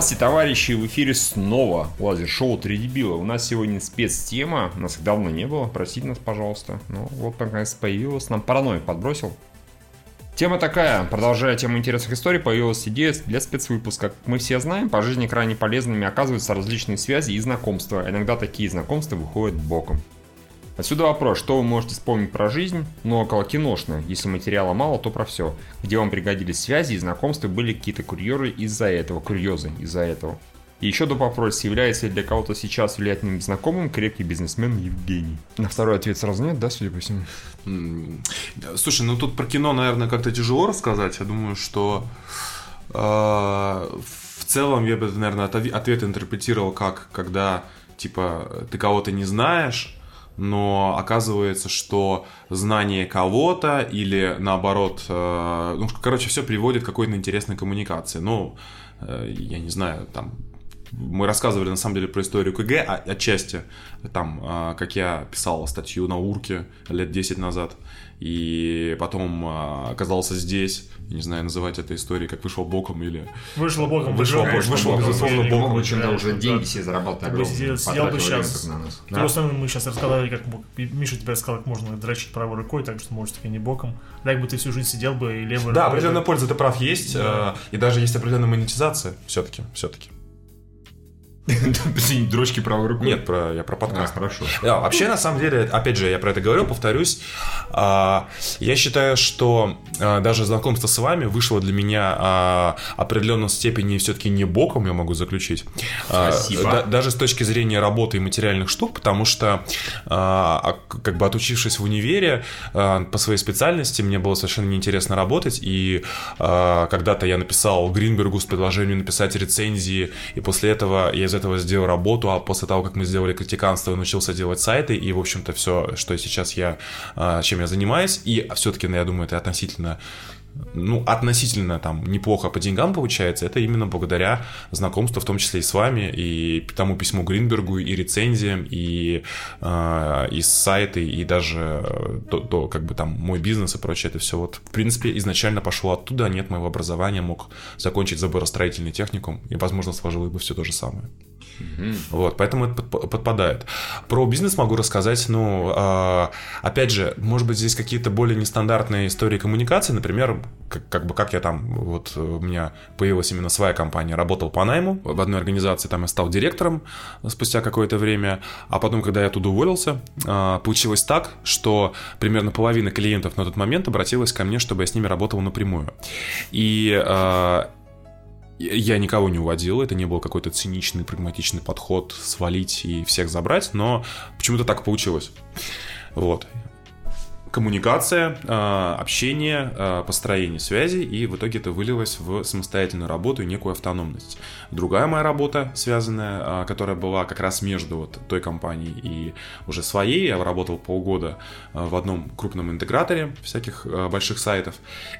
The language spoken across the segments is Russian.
Здравствуйте, товарищи! В эфире снова лазер-шоу «Три дебила». У нас сегодня спецтема. Нас их давно не было. Простите нас, пожалуйста. Ну, вот наконец появилась. Нам паранойя подбросил. Тема такая. Продолжая тему интересных историй, появилась идея для спецвыпуска. Как мы все знаем, по жизни крайне полезными оказываются различные связи и знакомства. Иногда такие знакомства выходят боком. Отсюда вопрос, что вы можете вспомнить про жизнь, но около киношно, если материала мало, то про все. Где вам пригодились связи и знакомства, были какие-то курьеры из-за этого, курьезы из-за этого. И еще до вопрос, является ли для кого-то сейчас влиятельным знакомым крепкий бизнесмен Евгений? На второй ответ сразу нет, да, судя по всему? Слушай, ну тут про кино, наверное, как-то тяжело рассказать. Я думаю, что э, в целом я бы, наверное, ответ интерпретировал как, когда, типа, ты кого-то не знаешь, но оказывается, что знание кого-то или наоборот, э, ну, короче, все приводит к какой-то интересной коммуникации. Ну, э, я не знаю, там, мы рассказывали на самом деле про историю КГ а, отчасти, там, э, как я писал статью на Урке лет 10 назад, и потом э, оказался здесь, не знаю, называть это историей, как вышел боком или... Вышло боком. Вышло, да, вышел, вышел, безусловно, боком. Бы, чем-то уже деньги все зарабатывали. Ты бы сидел, сидел бы сейчас. На нас. Да. Просто мы сейчас рассказали, как Миша тебе рассказал, как можно дрочить правой рукой, так что может таки не боком. Так бы ты всю жизнь сидел бы и левой Да, определенная польза, ты прав, есть. Да. Э, и даже есть определенная монетизация все-таки, все-таки. Дрочки правой рукой? Нет, про, я про подкаст. А, хорошо. Да, вообще, на самом деле, опять же, я про это говорил, повторюсь. А, я считаю, что а, даже знакомство с вами вышло для меня а, определенной степени все-таки не боком, я могу заключить. Спасибо. Даже с точки зрения работы и материальных штук, потому что, как бы отучившись в универе по своей специальности, мне было совершенно неинтересно работать, и когда-то я написал Гринбергу с предложением написать рецензии, и после этого я из этого сделал работу, а после того, как мы сделали критиканство, научился делать сайты, и, в общем-то, все, что сейчас я, а, чем я занимаюсь, и все-таки, ну, я думаю, это относительно ну, относительно там неплохо по деньгам получается, это именно благодаря знакомству, в том числе и с вами, и тому письму Гринбергу, и рецензиям, и, э, и сайты, и даже э, то, то, как бы там мой бизнес и прочее, это все вот, в принципе, изначально пошло оттуда, нет моего образования, мог закончить заборостроительный техникум, и, возможно, сложилось бы все то же самое. Вот, поэтому это подпадает. Про бизнес могу рассказать, ну, э, опять же, может быть, здесь какие-то более нестандартные истории коммуникации, например, как, как бы как я там, вот у меня появилась именно своя компания, работал по найму в одной организации, там я стал директором спустя какое-то время, а потом, когда я оттуда уволился, э, получилось так, что примерно половина клиентов на тот момент обратилась ко мне, чтобы я с ними работал напрямую. И э, я никого не уводил, это не был какой-то циничный, прагматичный подход свалить и всех забрать, но почему-то так получилось. Вот коммуникация, а, общение, а, построение связи, и в итоге это вылилось в самостоятельную работу и некую автономность. Другая моя работа, связанная, а, которая была как раз между вот той компанией и уже своей, я работал полгода в одном крупном интеграторе всяких больших сайтов.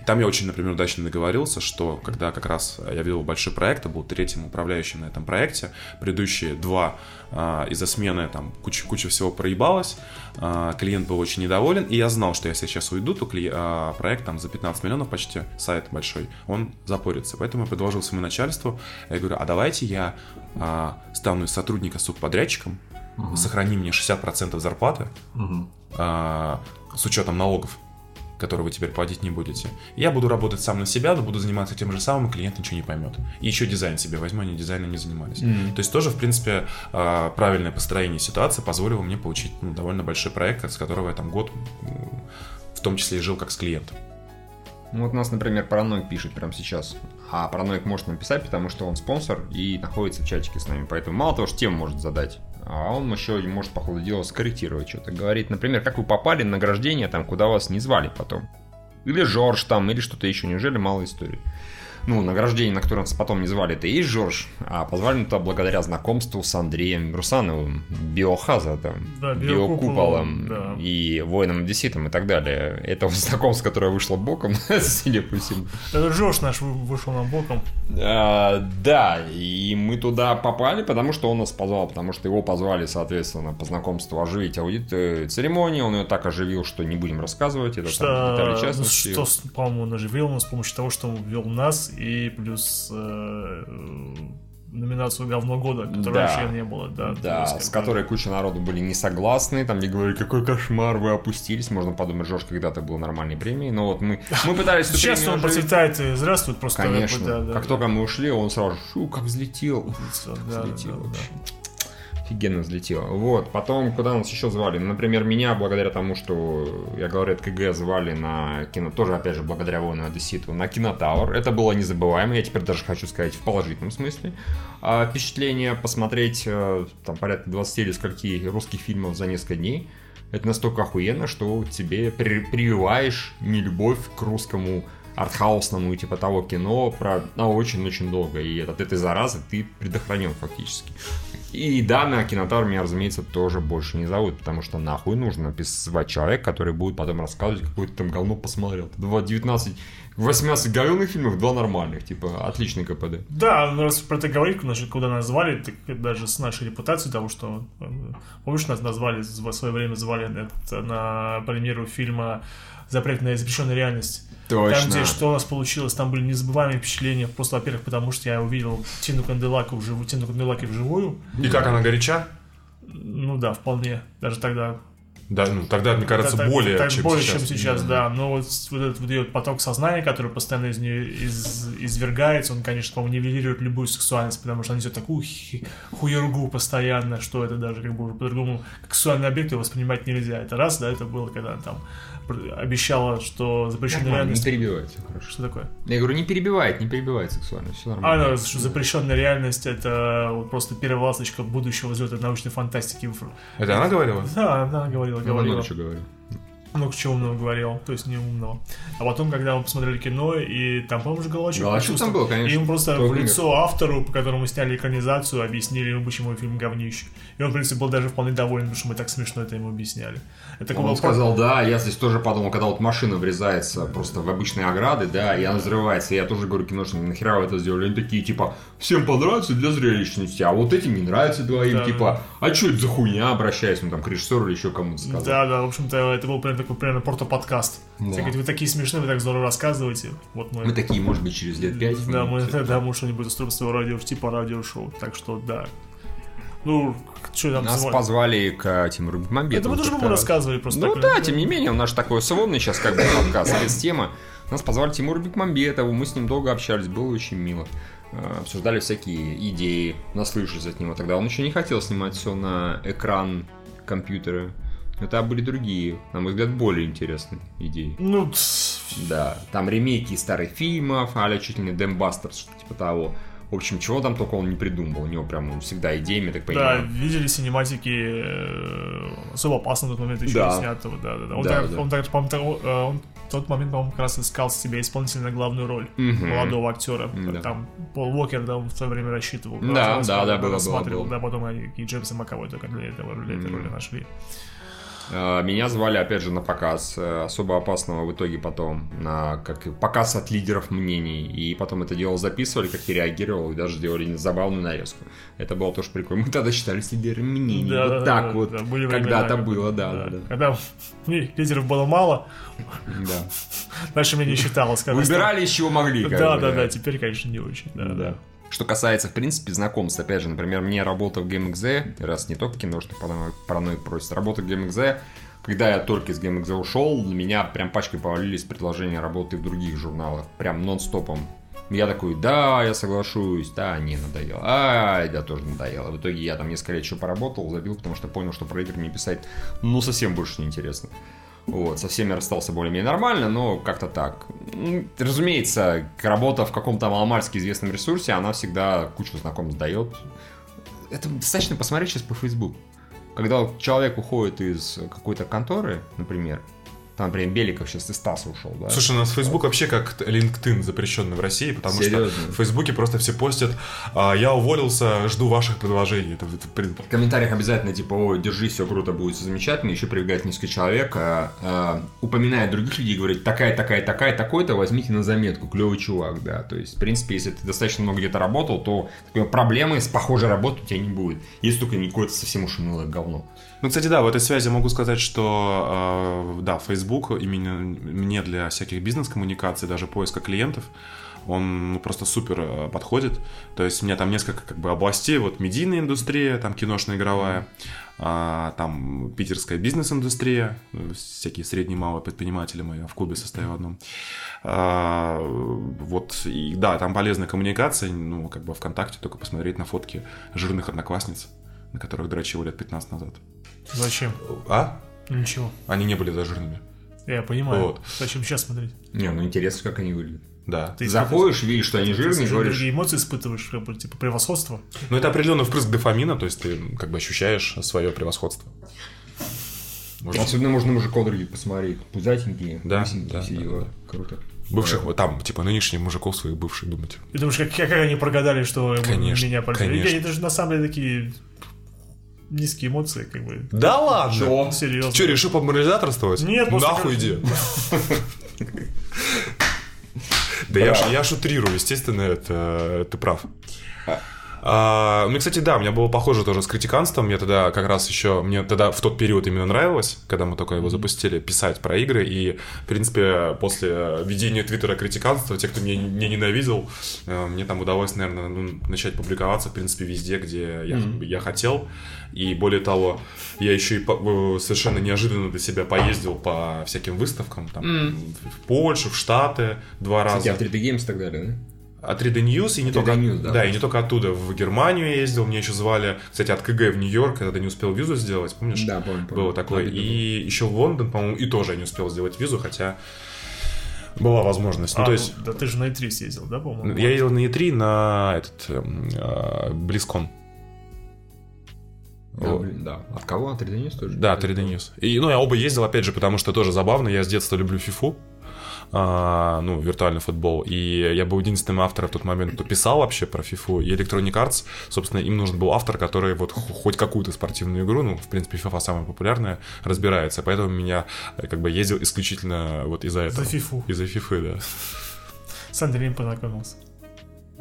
Там я очень, например, удачно договорился, что когда как раз я вел большой проект, я был третьим управляющим на этом проекте, предыдущие два из-за смены там куча, куча всего проебалась, клиент был очень недоволен, и я знал, что если сейчас уйду, то кли... а, проект там за 15 миллионов почти, сайт большой, он запорится. Поэтому я предложил своему начальству, я говорю, а давайте я а, стану из сотрудника субподрядчиком, угу. сохрани мне 60% зарплаты угу. а, с учетом налогов который вы теперь платить не будете. Я буду работать сам на себя, но буду заниматься тем же самым, и клиент ничего не поймет. И еще дизайн себе возьму, они дизайном не занимались. Mm-hmm. То есть тоже, в принципе, а, правильное построение ситуации позволило мне получить ну, довольно большой проект, с которого я там год в том числе и жил как с клиентом. Ну вот нас, например, Параноик пишет прямо сейчас. А Параноик может написать, потому что он спонсор и находится в чатике с нами. Поэтому мало того, что тему может задать, а он еще может, по ходу дела, скорректировать что-то. Говорит, например, как вы попали на награждение, там, куда вас не звали потом. Или Жорж там, или что-то еще. Неужели мало истории? Ну, награждение, на которое нас потом не звали, это и есть Жорж, а позвали туда благодаря знакомству с Андреем Русановым, Биохазардом, да, Биокуполом да. и Воином Одесситом и так далее. Это знакомство, которое вышло боком, судя по всему. Это Жорж наш вышел нам боком. А, да, и мы туда попали, потому что он нас позвал, потому что его позвали, соответственно, по знакомству оживить аудит церемонии, он ее так оживил, что не будем рассказывать, это что, там детали частности. Что, по-моему, он оживил нас с помощью того, что он ввел нас и плюс э, номинацию говно года, которой да. вообще не было, да. Да, с которой куча народу были не согласны, там, где говорили, какой кошмар, вы опустились, можно подумать, Жош когда-то был нормальной премией, но вот мы, мы пытались... Сейчас он процветает и здравствует просто. Конечно, да, да, как да. только мы ушли, он сразу, шу, как взлетел, да, взлетел да, вообще. Да офигенно взлетело. Вот, потом, куда нас еще звали? Например, меня, благодаря тому, что я говорю, от КГ звали на кино, тоже, опять же, благодаря Вону Одесситу, на Кинотавр. Это было незабываемо, я теперь даже хочу сказать в положительном смысле. А, впечатление посмотреть э, там порядка 20 или скольки русских фильмов за несколько дней. Это настолько охуенно, что тебе прививаешь нелюбовь к русскому артхаусному типа того кино про на очень-очень долго. И от этой заразы ты предохранен фактически. И да, на кинотавр меня, разумеется, тоже больше не зовут, потому что нахуй нужно звать человека, который будет потом рассказывать, какое то там говно посмотрел. 19 18 говенных фильмов, два нормальных, типа, отличный КПД. Да, ну раз про это говорить, куда нас звали, так даже с нашей репутацией того, что, э, помнишь, нас назвали, в свое время звали это, на премьеру фильма «Запретная запрещенная реальность», Точно. Там, где что у нас получилось, там были незабываемые впечатления. Просто, во-первых, потому что я увидел Тину Канделаку вживую, Тину Канделаки вживую. И как она горяча? Ну да, вполне. Даже тогда да, ну тогда, мне кажется, так, более, так, чем более, сейчас. чем сейчас, да. Но вот, вот этот вот ее поток сознания, который постоянно из нее из, извергается, он, конечно, по-моему, нивелирует любую сексуальность, потому что она несет такую хуергу постоянно, что это даже как бы по-другому как сексуальный объект его воспринимать нельзя. Это раз, да, это было, когда там обещала, что запрещенная реальность... Не перебивает, все хорошо. Что такое? Я говорю, не перебивает, не перебивает сексуально, все нормально. А, да, что запрещенная реальность это вот просто первая ласточка будущего взлета научной фантастики. Это она говорила? Да, она говорила, говорила. Ну, много чего говорила много чего умного говорил, то есть не умного. А потом, когда мы посмотрели кино, и там, по-моему, же Головачев Головачев там был, конечно. И им просто в лицо умер? автору, по которому сняли экранизацию, объяснили ему, почему фильм говнище. И он, в принципе, был даже вполне доволен, потому что мы так смешно это ему объясняли. Это он сказал, да, я здесь тоже подумал, когда вот машина врезается просто в обычные ограды, да, и она взрывается, я тоже говорю киношникам, нахера вы это сделали? Они такие, типа, всем понравится для зрелищности, а вот этим не нравится двоим, да, типа, а что это за хуйня, обращаясь, ну, там, к режиссеру или еще кому-то сказал. Да, да, в общем-то, это был прям такой, примерно порто-подкаст. Да. Все вы такие смешные, вы так здорово рассказываете. Вот мы... мы такие, может быть, через лет пять. Да, мы, да, мы что-нибудь устроим своего радио, типа радиошоу. Так что, да, ну, что там Нас звали? позвали к Тимуру Бекмамбетову. Это мы тоже ему рассказывали просто. Ну так, да, тем не менее, у нас такой условный сейчас как бы подкаст, без темы. Нас позвали Тимуру Бекмамбетову, мы с ним долго общались, было очень мило. Э, обсуждали всякие идеи, наслышались от него тогда. Он еще не хотел снимать все на экран компьютера. Это были другие, на мой взгляд, более интересные идеи. Ну, да. Там ремейки старых фильмов, а чуть ли не Дэмбастерс, что типа того. В общем, чего там только он не придумал. У него прям он всегда идеями, так понимаю. Да, видели синематики э, особо опасно в тот момент еще да. снятого. Да, да, да. Он, да, так, да. он, так, по-моему, э, он в тот момент, по-моему, как раз искал себе исполнителя на главную роль угу. молодого актера. Да. Там Пол Уокер, да, в свое время рассчитывал. Да, да, да, было, было, было. Да, потом они и Джеймса Маковой только для этого, для этой роли нашли. Э, меня звали, опять же, на показ э, особо опасного в итоге потом, на как показ от лидеров мнений. И потом это дело записывали, как я реагировал, и даже делали забавную нарезку. Это было тоже прикольно. Мы тогда считались лидерами мнений. Да, вот да, так да, вот. Да, Когда-то было, да, да. да, да. Когда лидеров было мало, да. наше мнение считалось. Выбирали, из чего могли. Да, да, да, теперь, конечно, не очень. Да, да. Что касается, в принципе, знакомств, опять же, например, мне работа в GameXZ, раз не только кино, что параноик просит, работа в GameXZ, когда я только из GameXZ ушел, на меня прям пачкой повалились предложения работы в других журналах, прям нон-стопом. Я такой, да, я соглашусь, да, не, надоело, а, да, тоже надоело. В итоге я там несколько лет еще поработал, забил, потому что понял, что про игры мне писать, ну, совсем больше не интересно. Вот, со всеми расстался более-менее нормально, но как-то так. Разумеется, работа в каком-то маломальски известном ресурсе, она всегда кучу знакомств дает. Это достаточно посмотреть сейчас по Facebook. Когда человек уходит из какой-то конторы, например, там, например, Беликов сейчас из Стаса ушел, да? Слушай, у нас Facebook вообще как LinkedIn запрещенный в России, потому Серьезно? что в Фейсбуке просто все постят а, «Я уволился, жду ваших предложений». Это, это... В комментариях обязательно типа «О, держись, все круто, будет замечательно». Еще прибегает несколько человек, а, а, упоминает других людей, говорит «Такая, такая, такая, такой-то, возьмите на заметку, клевый чувак», да. То есть, в принципе, если ты достаточно много где-то работал, то такой, проблемы с похожей работой у тебя не будет. Если только не какое-то совсем уж унылое говно. Ну, кстати, да, в этой связи могу сказать, что, э, да, Facebook именно мне для всяких бизнес-коммуникаций, даже поиска клиентов, он ну, просто супер э, подходит. То есть у меня там несколько как бы областей, вот медийная индустрия, там киношная игровая, а, там питерская бизнес-индустрия, всякие средние малые предприниматели мы в клубе состою в одном. А, вот, и да, там полезная коммуникация, ну, как бы ВКонтакте только посмотреть на фотки жирных одноклассниц, на которых дрочил лет 15 назад. Зачем? А? Ничего. Они не были зажирными. Я понимаю. Вот. Зачем сейчас смотреть? Не, ну интересно, как они выглядят. Да. Ты Заходишь, видишь, что они Ты жирные, совершенно говоришь, другие эмоции испытываешь, как бы, типа превосходство. Ну, это определенный впрыск дофамина, то есть ты как бы ощущаешь свое превосходство. Может, Особенно можно мужиков других посмотреть. Пузатенькие, Да, да, все да, дела. да. Круто. бывших, вот там, типа, нынешних мужиков своих бывших думать. И думаешь, как, как они прогадали, что Конечно, меня полюбили. конечно. Это же на самом деле такие низкие эмоции, как бы. Да ладно? Чё? Серьезно. Че, решил поморализаторствовать? Нет, просто Нахуй как- иди. Да я, я шутрирую, естественно, это ты прав. А, ну, кстати, да, у меня было похоже тоже с критиканством. Я тогда как раз еще, мне тогда в тот период именно нравилось, когда мы только его запустили, писать про игры. И, в принципе, после ведения твиттера критиканства, те, кто меня не ненавидел, э, мне там удалось, наверное, ну, начать публиковаться, в принципе, везде, где я, я хотел. И более того, я еще и по- э, совершенно неожиданно для себя поездил по всяким выставкам, там, в Польшу, в Штаты два раза. Кстати, а 3D Games и так далее, да? От 3D News, и не 3D только, News, да. да, и не только оттуда. В Германию я ездил, меня еще звали, кстати, от КГ в Нью-Йорк, когда не успел визу сделать, помнишь? Да, помню, помню. Было такое. Обидно И еще в Лондон, по-моему, и тоже я не успел сделать визу, хотя была возможность. Ну, А, то есть, да ты же на E3 съездил, да, по-моему? я ездил на E3 на этот эм, э, Близкон. Да, блин, да. От кого? От 3D News тоже? Да, 3D News. И, ну, я оба ездил, опять же, потому что тоже забавно. Я с детства люблю фифу. А, ну, виртуальный футбол. И я был единственным автором в тот момент, кто писал вообще про FIFA. И Electronic Arts, собственно, им нужен был автор, который вот хо- хоть какую-то спортивную игру, ну, в принципе, FIFA самая популярная, разбирается. Поэтому меня э, как бы ездил исключительно вот из-за этого. За фифу. Из-за FIFA, да. С Андреем познакомился.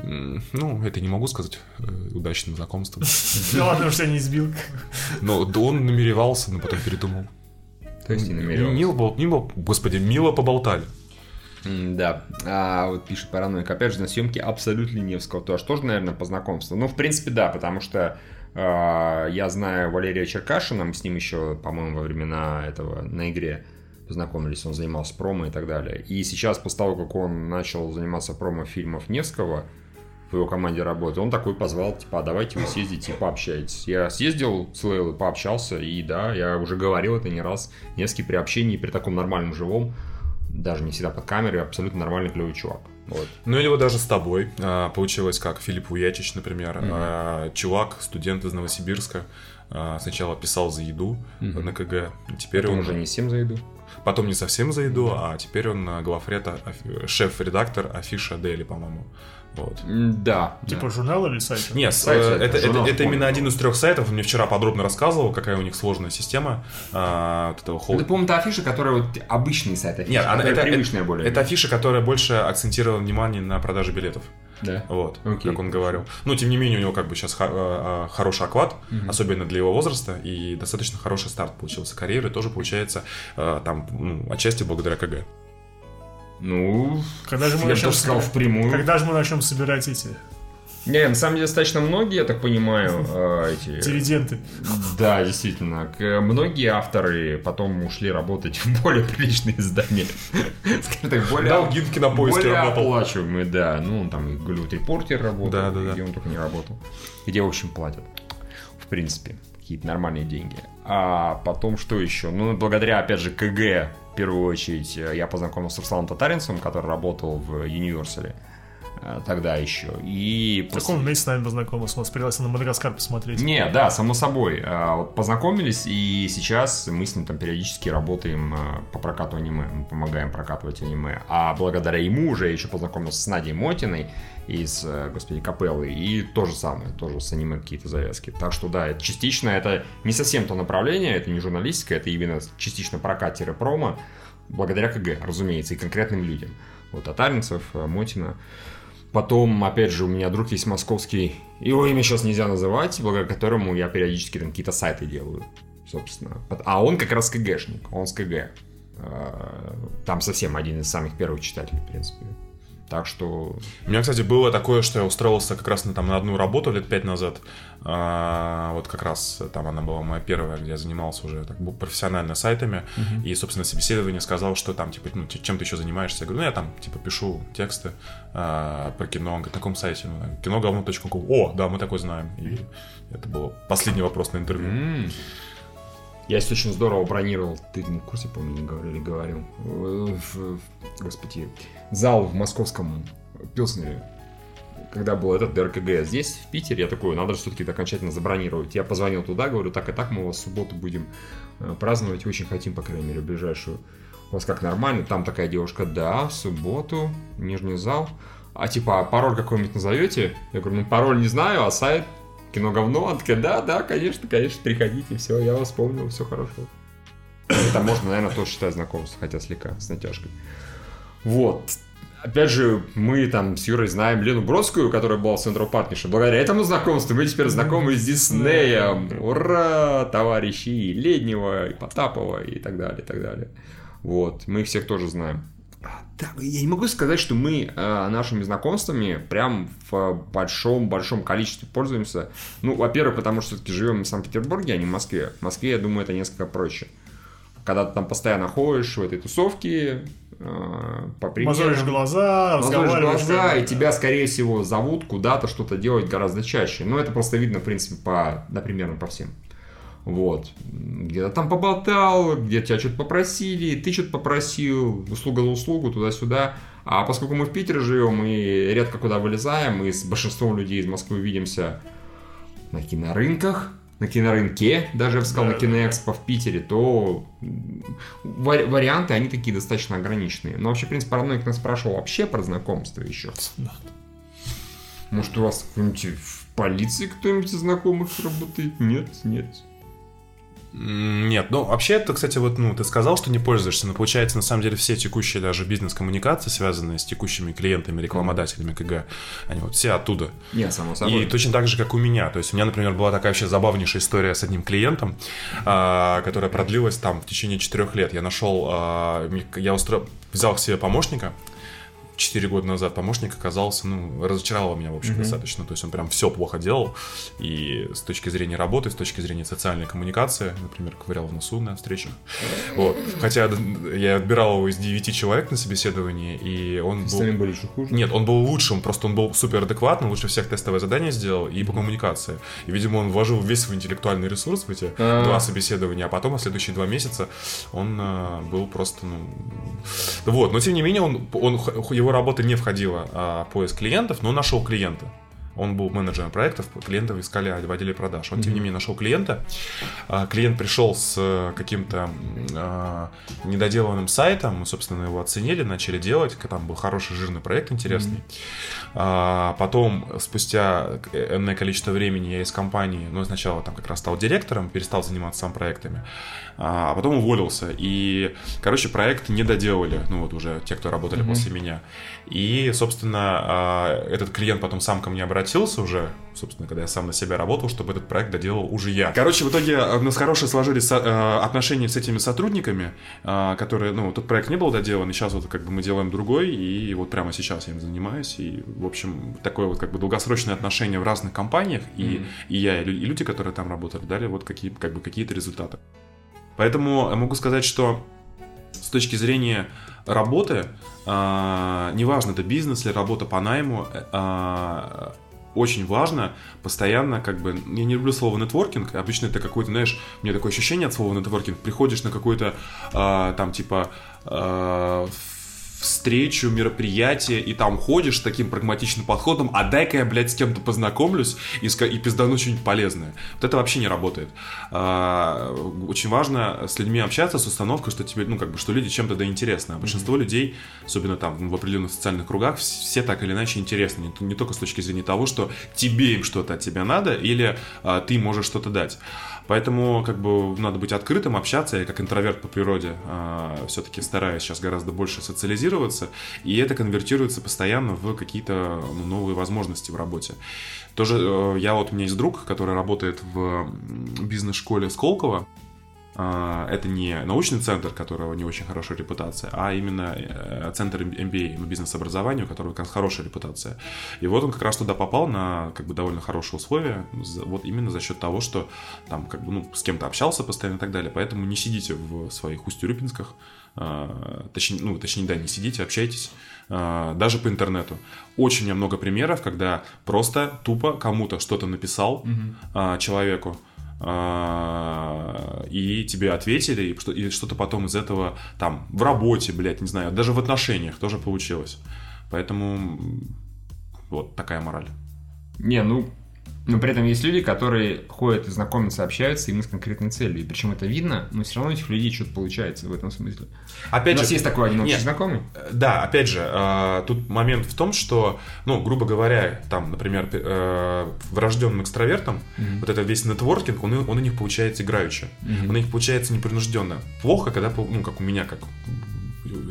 Ну, это не могу сказать э, удачным знакомством. Ну ладно, что я не избил. Но да он намеревался, но потом передумал. То есть не намеревался. Мило, мило, господи, мило поболтали. Да. А вот пишет Параноик. Опять же, на съемке абсолютно Невского. Тоже, тоже, наверное, по знакомству. Ну, в принципе, да, потому что а, я знаю Валерия Черкашина, мы с ним еще, по-моему, во времена этого на игре познакомились, он занимался промо и так далее. И сейчас, после того, как он начал заниматься промо фильмов Невского, в его команде работает, он такой позвал, типа, а давайте вы съездите и пообщаетесь. Я съездил с Лейлой, пообщался, и да, я уже говорил это не раз, Невский при общении, при таком нормальном живом, даже не всегда под камерой, абсолютно нормальный клевый чувак. Вот. Ну или вот даже с тобой а, получилось как Филипп Уячич, например, а, чувак, студент из Новосибирска, а, сначала писал за еду на КГ, теперь Он он уже не всем за еду. потом не совсем за еду, а теперь он а, главред, а, афи- шеф-редактор Афиша Дели, по-моему. Вот. Да. Типа журнал или сайт? Нет, Сайт, э, сайт, это, это, журнал, это помню. именно один из трех сайтов. Он мне вчера подробно рассказывал, какая у них сложная система а, вот этого Это, холда. по-моему, та афиша, которая вот обычный сайт афиши, Нет, она- это, привычная это, более. это афиша, которая больше акцентировала внимание на продаже билетов. Да. Вот, Окей. как он говорил. Ну, тем не менее, у него как бы сейчас хороший оклад, особенно для его возраста, и достаточно хороший старт получился карьеры, тоже получается э, там, ну, отчасти благодаря КГ. Ну, Когда же мы я начнем сказал собирать- впрямую. Когда же мы начнем собирать эти Не, на самом деле достаточно многие, я так понимаю, э, эти... дивиденды? Да, действительно. К- Многие авторы потом ушли работать в более приличные издания. Скажем так, более... Долги в Кинопоиске более работал. оплачиваемые, да. Ну, он там и Голливуд Репортер работал, Да, да, да. где он только не работал. Где, в общем, платят. В принципе, какие-то нормальные деньги. А потом что еще? Ну, благодаря, опять же, КГ, в первую очередь, э, я познакомился с Русланом Татаринцем, который работал в Universal тогда еще. И Так после- вместе с нами познакомился, он нас пригласил на Мадагаскар посмотреть. не, да, само собой. А, Познакомились, и сейчас мы с ним там периодически работаем а, по прокату аниме. Мы помогаем прокатывать аниме. А благодаря ему уже я еще познакомился с Надей Мотиной из, э, господи, Капеллы. И то же самое, тоже с аниме какие-то завязки. Так что да, частично это не совсем то направление, это не журналистика, это именно частично прокат-промо. Благодаря КГ, разумеется, и конкретным людям. Вот Татаринцев, э, Мотина. Потом, опять же, у меня друг есть московский, его имя сейчас нельзя называть, благодаря которому я периодически там какие-то сайты делаю, собственно. А он как раз КГшник, он с КГ. Э, Там совсем один из самых первых читателей, в принципе. Так что... У меня, кстати, было такое, что я устроился как раз на, там, на одну работу лет пять назад. А, вот как раз там она была моя первая, где я занимался уже так, профессионально сайтами. Uh-huh. И, собственно, собеседование сказал, что там, типа, ну, чем ты еще занимаешься? Я говорю, ну, я там, типа, пишу тексты а, про кино. Он говорит, на каком сайте? Ну, киноговно.ком. О, да, мы такой знаем. И это был последний вопрос на интервью. Mm. Я если очень здорово бронировал, ты на курсе, помню, не говорил говорил, в, господи, зал в московском Пилснере, когда был этот ДРКГ. Здесь, в Питере, я такой, надо же все-таки окончательно забронировать. Я позвонил туда, говорю, так и так, мы у вас в субботу будем э, праздновать, очень хотим, по крайней мере, ближайшую. У вас как нормально? Там такая девушка, да, в субботу, нижний зал. А типа, а пароль какой-нибудь назовете? Я говорю, ну пароль не знаю, а сайт кино говно? Она такая, да, да, конечно, конечно, приходите, все, я вас помнил, все хорошо. Это можно, наверное, тоже считать знакомство, хотя слегка, с натяжкой. Вот. Опять же, мы там с Юрой знаем Лену Бродскую, которая была в Central Partnership. Благодаря этому знакомству мы теперь знакомы с Диснеем. Ура, товарищи и Леднева, и Потапова, и так далее, и так далее. Вот, мы их всех тоже знаем. Да, я не могу сказать, что мы э, нашими знакомствами прям в большом-большом количестве пользуемся. Ну, во-первых, потому что все-таки живем в Санкт-Петербурге, а не в Москве. В Москве, я думаю, это несколько проще. Когда ты там постоянно ходишь в этой тусовке, по примерам, Мозолишь глаза, разговариваешь. глаза, и тебя, скорее всего, зовут куда-то что-то делать гораздо чаще. Но это просто видно, в принципе, по, да, примерно по всем. Вот. Где-то там поболтал, где тебя что-то попросили, ты что-то попросил, услуга за услугу, туда-сюда. А поскольку мы в Питере живем и редко куда вылезаем, мы с большинством людей из Москвы видимся на кинорынках, на кинорынке, даже я бы сказал, да, на киноэкспо в Питере, то вари- варианты, они такие достаточно ограниченные. Но вообще, в принципе, родной нас спрашивал вообще про знакомство еще. Может, у вас в полиции кто-нибудь из знакомых работает? Нет, нет. Нет, ну вообще это, кстати, вот, ну, ты сказал, что не пользуешься, но получается, на самом деле, все текущие даже бизнес-коммуникации, связанные с текущими клиентами, рекламодателями КГ, они вот все оттуда. Нет, само собой. И точно так же, как у меня. То есть у меня, например, была такая вообще забавнейшая история с одним клиентом, а, которая продлилась там в течение четырех лет. Я нашел, а, я устроил, взял к себе помощника, 4 года назад помощник оказался, ну, разочаровал меня, в общем, mm-hmm. достаточно. То есть он прям все плохо делал. И с точки зрения работы, с точки зрения социальной коммуникации, например, ковырял в носу на встречах. Вот. Хотя я отбирал его из 9 человек на собеседовании, и он был... были еще хуже? Нет, он был лучшим, просто он был супер адекватным, лучше всех тестовые задания сделал и по коммуникации. И, видимо, он вложил весь свой интеллектуальный ресурс в эти А-а-а. два собеседования, а потом, на следующие два месяца, он а, был просто, ну... Вот, но тем не менее, он, он, его его работа не входила а, поиск клиентов, но нашел клиента. Он был менеджером проектов, клиентов искали в отделе продаж. Он, тем не менее, нашел клиента. А, клиент пришел с э, каким-то а, недоделанным сайтом, мы, собственно, его оценили, начали делать. Там был хороший жирный проект, интересный. Mm-hmm. А, потом, спустя энное количество времени, я из компании, ну, сначала там как раз стал директором, перестал заниматься сам проектами, а потом уволился. И, короче, проект не доделали, ну, вот уже те, кто работали mm-hmm. после меня. И, собственно, а, этот клиент потом сам ко мне обратился уже, собственно, когда я сам на себя работал, чтобы этот проект доделал уже я. Короче, в итоге у нас хорошие сложились э, отношения с этими сотрудниками, а, которые, ну, тот проект не был доделан, и сейчас вот как бы мы делаем другой, и вот прямо сейчас я им занимаюсь, и, в общем, такое вот как бы долгосрочное отношение в разных компаниях, и, mm-hmm. и я, и люди, которые там работали, дали вот какие, как бы какие-то результаты. Поэтому я могу сказать, что с точки зрения работы, э, неважно, это бизнес или работа по найму, э, очень важно постоянно, как бы, я не люблю слово нетворкинг, обычно это какой-то, знаешь, у меня такое ощущение от слова нетворкинг, приходишь на какой-то, э, там, типа, э, встречу, мероприятие, и там ходишь с таким прагматичным подходом, а дай-ка я, блядь, с кем-то познакомлюсь и, и пиздану что-нибудь полезное. Вот это вообще не работает. А, очень важно с людьми общаться с установкой, что тебе, ну, как бы, что люди чем-то да интересны. А большинство mm-hmm. людей, особенно там в определенных социальных кругах, все так или иначе интересны. Не, не только с точки зрения того, что тебе им что-то от тебя надо, или а, ты можешь что-то дать. Поэтому как бы надо быть открытым, общаться. Я как интроверт по природе э, все-таки стараюсь сейчас гораздо больше социализироваться, и это конвертируется постоянно в какие-то ну, новые возможности в работе. Тоже э, я вот, у меня есть друг, который работает в бизнес-школе Сколково, а, это не научный центр, которого не очень хорошая репутация, а именно э, центр MBA, ну, бизнес-образования, у которого как раз хорошая репутация. И вот он как раз туда попал на как бы довольно хорошие условия, вот именно за счет того, что там как бы ну, с кем-то общался постоянно и так далее. Поэтому не сидите в своих Усть-Урюпинсках, а, точнее, ну, точнее, да, не сидите, общайтесь, а, даже по интернету. Очень много примеров, когда просто тупо кому-то что-то написал угу. человеку, а, и тебе ответили, и что-то потом из этого там в работе, блядь, не знаю, даже в отношениях тоже получилось. Поэтому вот такая мораль. Не, ну но при этом есть люди, которые ходят и знакомятся, общаются именно с конкретной целью. И причем это видно, но все равно у этих людей что-то получается в этом смысле. Опять у же, нас есть такой один общий нет, знакомый. Э, да, опять же, э, тут момент в том, что, ну, грубо говоря, там, например, э, врожденным экстравертом, mm-hmm. вот это весь нетворкинг, он, он у них получается играючи. Mm-hmm. Он у них получается непринужденно. Плохо, когда, ну, как у меня, как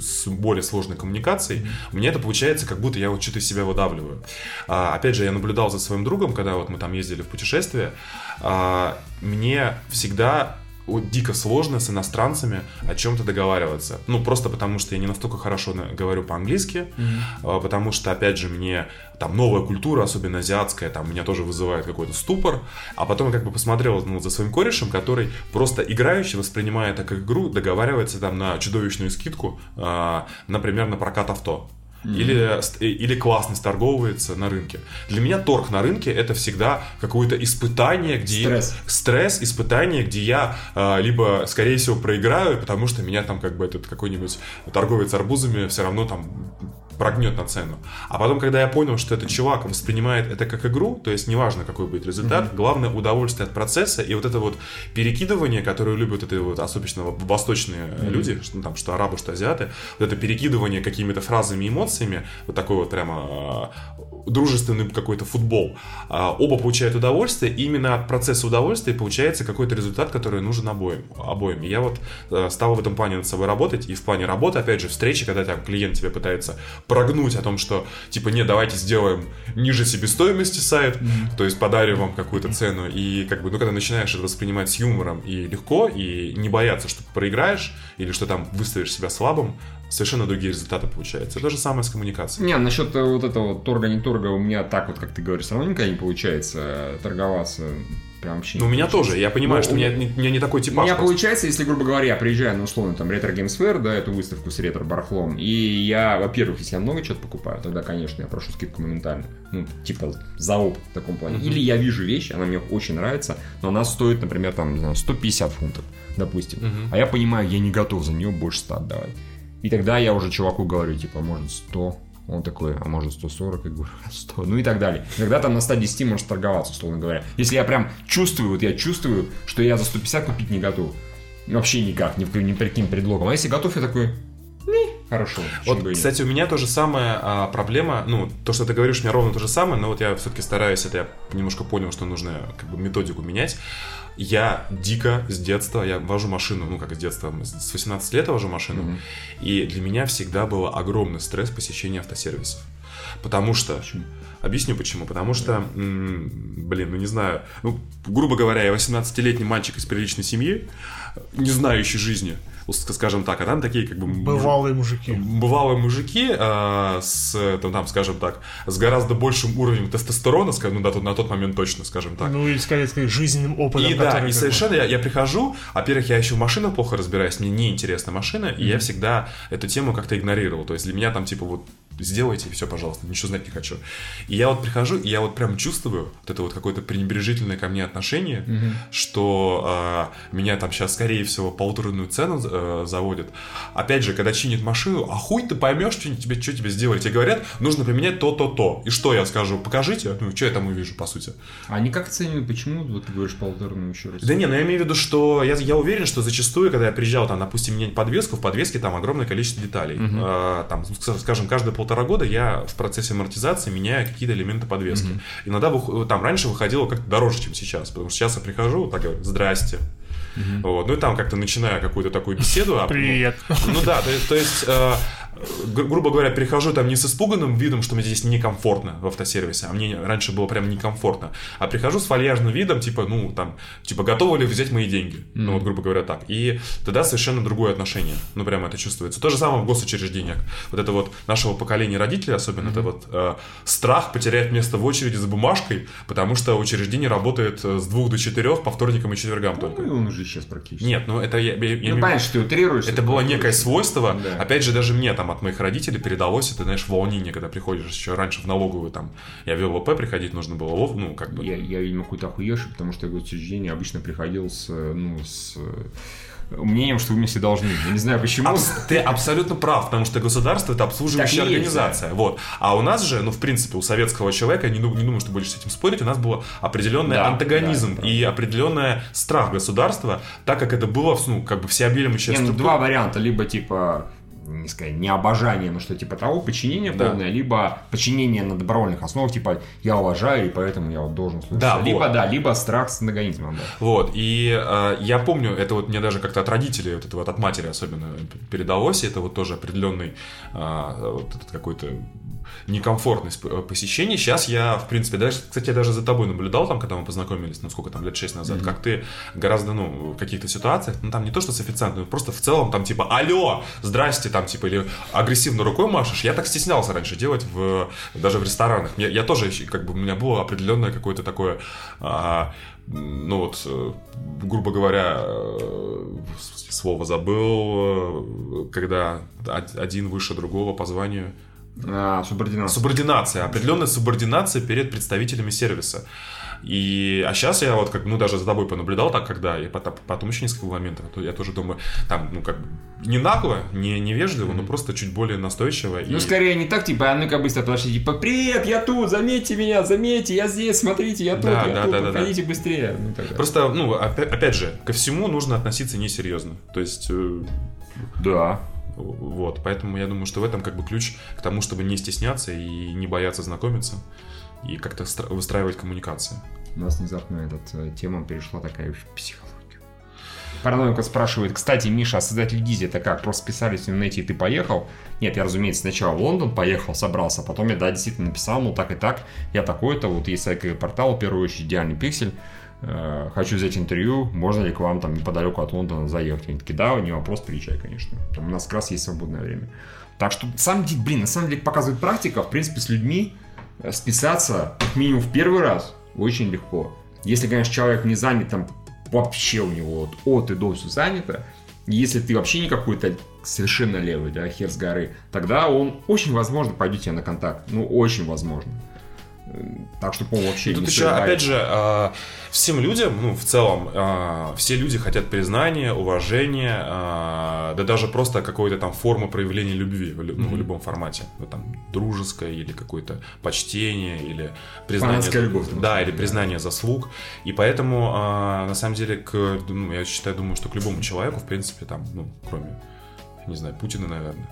с более сложной коммуникацией, у меня это получается, как будто я вот что-то из себя выдавливаю. А, опять же, я наблюдал за своим другом, когда вот мы там ездили в путешествие, а, мне всегда вот дико сложно с иностранцами о чем-то договариваться. Ну, просто потому что я не настолько хорошо говорю по-английски, mm-hmm. потому что, опять же, мне там новая культура, особенно азиатская, там меня тоже вызывает какой-то ступор. А потом я как бы посмотрел ну, за своим корешем, который просто играющий, воспринимая это как игру, договаривается там на чудовищную скидку, э, например, на прокат авто. Mm-hmm. Или, э, или классно сторговывается на рынке. Для меня торг на рынке это всегда какое-то испытание, где стресс, стресс испытание, где я э, либо, скорее всего, проиграю, потому что меня там как бы этот какой-нибудь торговец арбузами все равно там прогнет на цену. А потом, когда я понял, что этот чувак воспринимает это как игру, то есть неважно, какой будет результат, mm-hmm. главное удовольствие от процесса и вот это вот перекидывание, которое любят это вот особенно восточные mm-hmm. люди, что, ну, там, что арабы, что азиаты, вот это перекидывание какими-то фразами и эмоциями, вот такой вот прямо э, дружественный какой-то футбол, э, оба получают удовольствие, и именно от процесса удовольствия получается какой-то результат, который нужен обоим. обоим. И я вот э, стал в этом плане над собой работать, и в плане работы, опять же, встречи, когда там клиент тебе пытается прогнуть о том, что типа, не, давайте сделаем ниже себестоимости сайт, mm-hmm. то есть подарим вам какую-то цену. И как бы, ну, когда начинаешь это воспринимать с юмором и легко, и не бояться, что ты проиграешь, или что там выставишь себя слабым, совершенно другие результаты получаются. Это же самое с коммуникацией. Не, насчет вот этого торга не торга у меня так вот, как ты говоришь, все равно никогда не получается э, торговаться Прям вообще ну, у меня тоже. Я понимаю, Но что у меня, у меня не такой типаж. У меня просто. получается, если, грубо говоря, я приезжаю на условно там ретро Games Fair, да, эту выставку с ретро-барахлом, и я, во-первых, если я много чего-то покупаю, тогда, конечно, я прошу скидку моментально. Ну, типа, за опыт в таком плане. Mm-hmm. Или я вижу вещь, она мне очень нравится, но она стоит, например, там, не знаю, 150 фунтов, допустим. Mm-hmm. А я понимаю, я не готов за нее больше 100 отдавать. И тогда я уже чуваку говорю, типа, может, 100, он такой, а может 140, я говорю, 100, ну и так далее. Иногда там на 110 может торговаться, условно говоря. Если я прям чувствую, вот я чувствую, что я за 150 купить не готов. Вообще никак, ни, ни при каким предлогом. А если готов, я такой, хорошо. Вот, кстати, у меня тоже самая а, проблема, ну, то, что ты говоришь, у меня ровно то же самое, но вот я все-таки стараюсь, это я немножко понял, что нужно как бы методику менять. Я дико с детства, я вожу машину, ну как с детства, с 18 лет я вожу машину, mm-hmm. и для меня всегда был огромный стресс посещения автосервисов. Потому что... Почему? Объясню почему. Потому что, блин, ну не знаю, ну, грубо говоря, я 18-летний мальчик из приличной семьи, не знающий жизни скажем так, а там такие как бы... Бывалые мужики. Бывалые мужики э, с, там, там, скажем так, с гораздо большим уровнем тестостерона, ну, да, на тот момент точно, скажем так. Ну, или, скорее сказать, жизненным опытом. И да, и совершенно я, я прихожу, во-первых, я еще в машинах плохо разбираюсь, мне неинтересна машина, mm-hmm. и я всегда эту тему как-то игнорировал. То есть для меня там, типа, вот сделайте все, пожалуйста, ничего знать не хочу. И я вот прихожу, и я вот прям чувствую вот это вот какое-то пренебрежительное ко мне отношение, mm-hmm. что э, меня там сейчас, скорее всего, полуторную цену э, заводят. Опять же, когда чинит машину, а хуй ты поймешь, что тебе, что тебе сделали. Тебе говорят, нужно поменять то-то-то. И что я скажу? Покажите. Ну, что я там увижу, по сути. А они как оценивают, почему вот ты говоришь полуторную еще раз? Да не, ну я имею в виду, что я, я уверен, что зачастую, когда я приезжал, там, допустим, менять подвеску, в подвеске там огромное количество деталей. Mm-hmm. Э, там, скажем, каждые пол полтора года я в процессе амортизации меняю какие-то элементы подвески. Mm-hmm. Иногда там раньше выходило как-то дороже, чем сейчас, потому что сейчас я прихожу, так говорю, здрасте. Mm-hmm. Вот. Ну и там как-то начинаю какую-то такую беседу. Привет. Ну, ну да, то, то есть э, гру- грубо говоря, прихожу там не с испуганным видом, что мне здесь некомфортно в автосервисе, а мне раньше было прям некомфортно, а прихожу с вальяжным видом, типа, ну, там, типа, готовы ли взять мои деньги? Ну, вот, грубо говоря, так. И тогда совершенно другое отношение. Ну, прямо это чувствуется. То же самое в госучреждениях. Вот это вот нашего поколения родителей, особенно, это вот э, страх потерять место в очереди за бумажкой, потому что учреждение работает э, с двух до четырех по вторникам и четвергам только. Ну, он уже сейчас практически. Нет, ну это я, я- я Ну, понятно, что ты утрируешь. это было некое свойство. Да. Опять же, даже мне там от моих родителей передалось это, знаешь, волнение, когда приходишь еще раньше в налоговую там. Я вел ОП, приходить нужно было, ну, как бы. Я, я видимо, какой-то охуевший, потому что я в учреждение обычно приходил с, ну, с э, мнением, что вы мне все должны. Я не знаю почему. Абс- ты абсолютно прав, потому что государство это обслуживающая Так и есть, организация. Вот. А у нас же, ну, в принципе, у советского человека, я не, не думаю, что будешь с этим спорить, у нас был определенный Да, антагонизм да, и определенный страх государства, так как это было, ну, как бы всеобъемлющая Не, ну, структура. два варианта. Либо, типа, не сказать, не обожание, но что типа того, подчинение Да. полное, либо подчинение на добровольных основах, типа, я уважаю, и поэтому я вот должен слушаться. Да, либо, вот. да, либо страх с антагонизмом, да. Вот, и э, я помню, это вот мне даже как-то от родителей, вот это вот от матери особенно передалось, и это вот тоже определенный э, вот этот какой-то некомфортность п- посещения. Сейчас я, в принципе, даже, кстати, я даже за тобой наблюдал там, когда мы познакомились, ну, сколько там, лет 6 назад, как ты гораздо, ну, в каких-то ситуациях, ну, там не то, что с официантом, просто в целом там, типа, алло, здрасте, там, типа, или агрессивно рукой машешь. Я так стеснялся раньше делать в, даже в ресторанах. Я, я тоже, как бы, у меня было определенное какое-то такое, а, ну, вот, э, грубо говоря, э, слово забыл, э, когда од- один выше другого по званию. А, субординация. Субординация, определенная субординация перед представителями сервиса. И, а сейчас я вот как, ну, даже за тобой понаблюдал так, когда, и потом, потом еще несколько моментов, а то я тоже думаю, там, ну, как бы, не нагло, не невежливо, но просто чуть более настойчиво. Ну, и- скорее не так, типа, а ну-ка быстро подошли, типа, привет, я тут, заметьте меня, заметьте, я здесь, смотрите, я тут, Да, я да, тут, да, да, да. подходите быстрее. Ну. Просто, ну, опя- опять же, ко всему нужно относиться несерьезно. То есть, э, Да. Вот, поэтому я думаю, что в этом как бы ключ к тому, чтобы не стесняться и не бояться знакомиться и как-то стра- выстраивать коммуникации. У нас внезапно эта тема перешла такая в психологию. Параноика спрашивает, кстати, Миша, а создатель Дизи это как? Просто писались в интернете и ты поехал? Нет, я, разумеется, сначала в Лондон поехал, собрался, потом я, да, действительно написал, ну так и так, я такой-то, вот есть сайт портал, в первую очередь, идеальный пиксель, э, хочу взять интервью, можно ли к вам там неподалеку от Лондона заехать? Они такие, да, не вопрос, приезжай, конечно. Там у нас как раз есть свободное время. Так что, сам, ди- блин, на самом деле показывает практика, в принципе, с людьми э, списаться как минимум в первый раз очень легко. Если, конечно, человек не занят, там вообще у него вот от и до все занято, если ты вообще не какой-то совершенно левый, да, хер с горы, тогда он очень возможно пойдет тебе на контакт. Ну, очень возможно. Так что, по-моему, вообще И тут не еще, стоит опять же, а, всем людям, ну, в целом, а, все люди хотят признания, уважения, а, да даже просто какой-то там формы проявления любви ну, в любом формате. Ну, там, дружеское или какое-то почтение, или признание... Фанатская любовь, Да, или признание заслуг. И поэтому, на самом деле, к, ну, я считаю, думаю, что к любому человеку, в принципе, там, ну, кроме, не знаю, Путина, наверное,